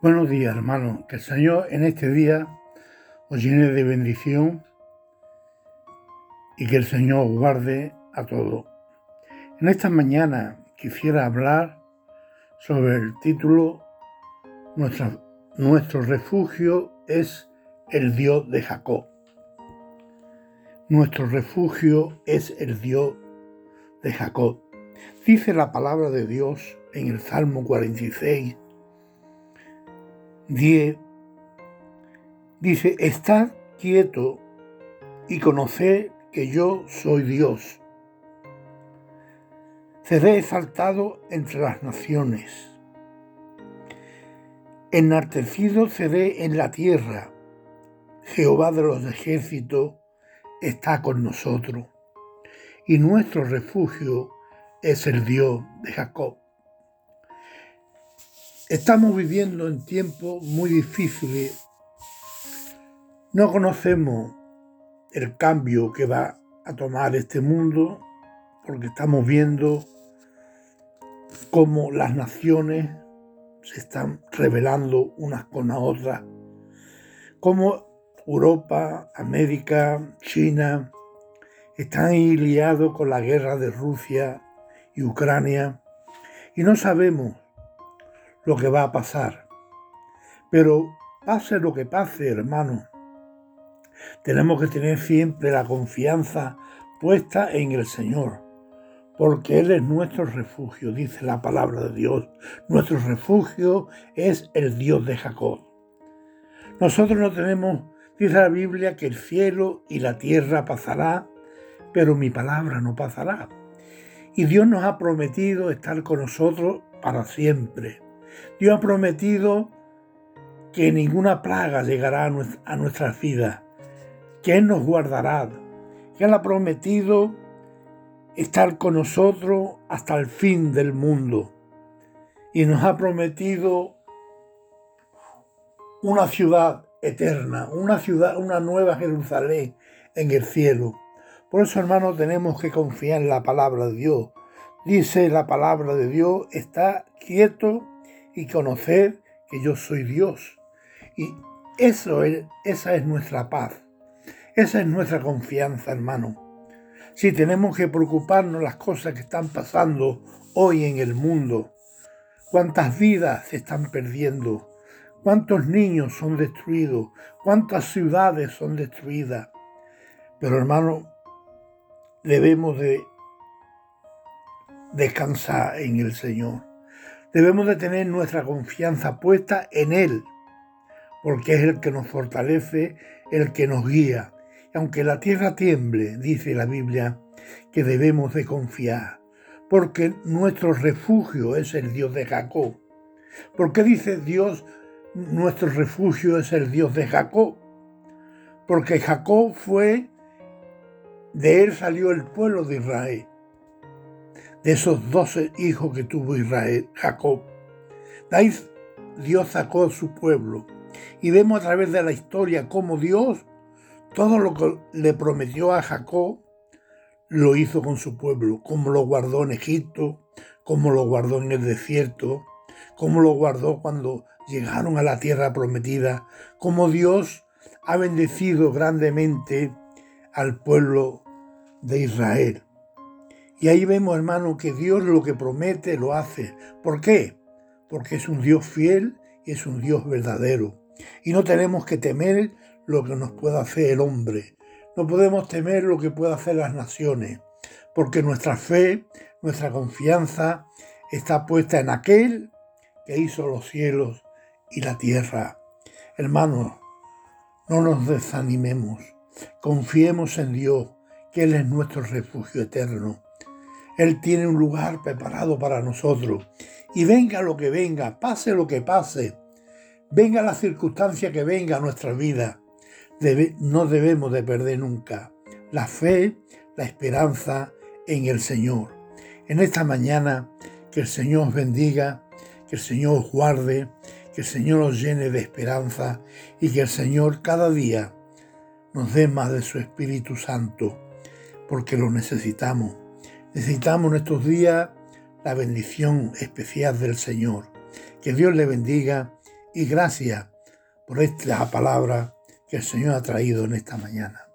Buenos días, hermanos. Que el Señor en este día os llene de bendición y que el Señor os guarde a todos. En esta mañana quisiera hablar sobre el título Nuestro refugio es el Dios de Jacob. Nuestro refugio es el Dios de Jacob. Dice la palabra de Dios en el Salmo 46 10 dice, estad quieto y conoced que yo soy Dios. Seré exaltado entre las naciones. Enartecido seré en la tierra. Jehová de los ejércitos está con nosotros. Y nuestro refugio es el Dios de Jacob. Estamos viviendo en tiempos muy difíciles. No conocemos el cambio que va a tomar este mundo porque estamos viendo cómo las naciones se están rebelando unas con las otras, cómo Europa, América, China están liados con la guerra de Rusia y Ucrania y no sabemos lo que va a pasar. Pero pase lo que pase, hermano, tenemos que tener siempre la confianza puesta en el Señor, porque Él es nuestro refugio, dice la palabra de Dios. Nuestro refugio es el Dios de Jacob. Nosotros no tenemos, dice la Biblia, que el cielo y la tierra pasará, pero mi palabra no pasará. Y Dios nos ha prometido estar con nosotros para siempre. Dios ha prometido que ninguna plaga llegará a nuestras vidas, que Él nos guardará, que Él ha prometido estar con nosotros hasta el fin del mundo y nos ha prometido una ciudad eterna, una ciudad, una nueva Jerusalén en el cielo. Por eso, hermanos, tenemos que confiar en la palabra de Dios. Dice la palabra de Dios, está quieto y conocer que yo soy Dios. Y eso es, esa es nuestra paz. Esa es nuestra confianza, hermano. Si tenemos que preocuparnos las cosas que están pasando hoy en el mundo, cuántas vidas se están perdiendo, cuántos niños son destruidos, cuántas ciudades son destruidas. Pero hermano, debemos de descansar en el Señor. Debemos de tener nuestra confianza puesta en Él, porque es el que nos fortalece, el que nos guía. Y aunque la tierra tiemble, dice la Biblia, que debemos de confiar, porque nuestro refugio es el Dios de Jacob. ¿Por qué dice Dios, nuestro refugio es el Dios de Jacob? Porque Jacob fue, de él salió el pueblo de Israel de esos doce hijos que tuvo Israel, Jacob. De Dios sacó a su pueblo. Y vemos a través de la historia cómo Dios, todo lo que le prometió a Jacob, lo hizo con su pueblo, como lo guardó en Egipto, como lo guardó en el desierto, como lo guardó cuando llegaron a la tierra prometida, como Dios ha bendecido grandemente al pueblo de Israel. Y ahí vemos, hermano, que Dios lo que promete lo hace. ¿Por qué? Porque es un Dios fiel y es un Dios verdadero. Y no tenemos que temer lo que nos pueda hacer el hombre. No podemos temer lo que pueda hacer las naciones. Porque nuestra fe, nuestra confianza está puesta en aquel que hizo los cielos y la tierra. Hermanos, no nos desanimemos. Confiemos en Dios, que Él es nuestro refugio eterno él tiene un lugar preparado para nosotros. Y venga lo que venga, pase lo que pase, venga la circunstancia que venga a nuestra vida, no debemos de perder nunca la fe, la esperanza en el Señor. En esta mañana, que el Señor os bendiga, que el Señor os guarde, que el Señor os llene de esperanza y que el Señor cada día nos dé más de su Espíritu Santo, porque lo necesitamos. Necesitamos en estos días la bendición especial del Señor. Que Dios le bendiga y gracias por esta palabra que el Señor ha traído en esta mañana.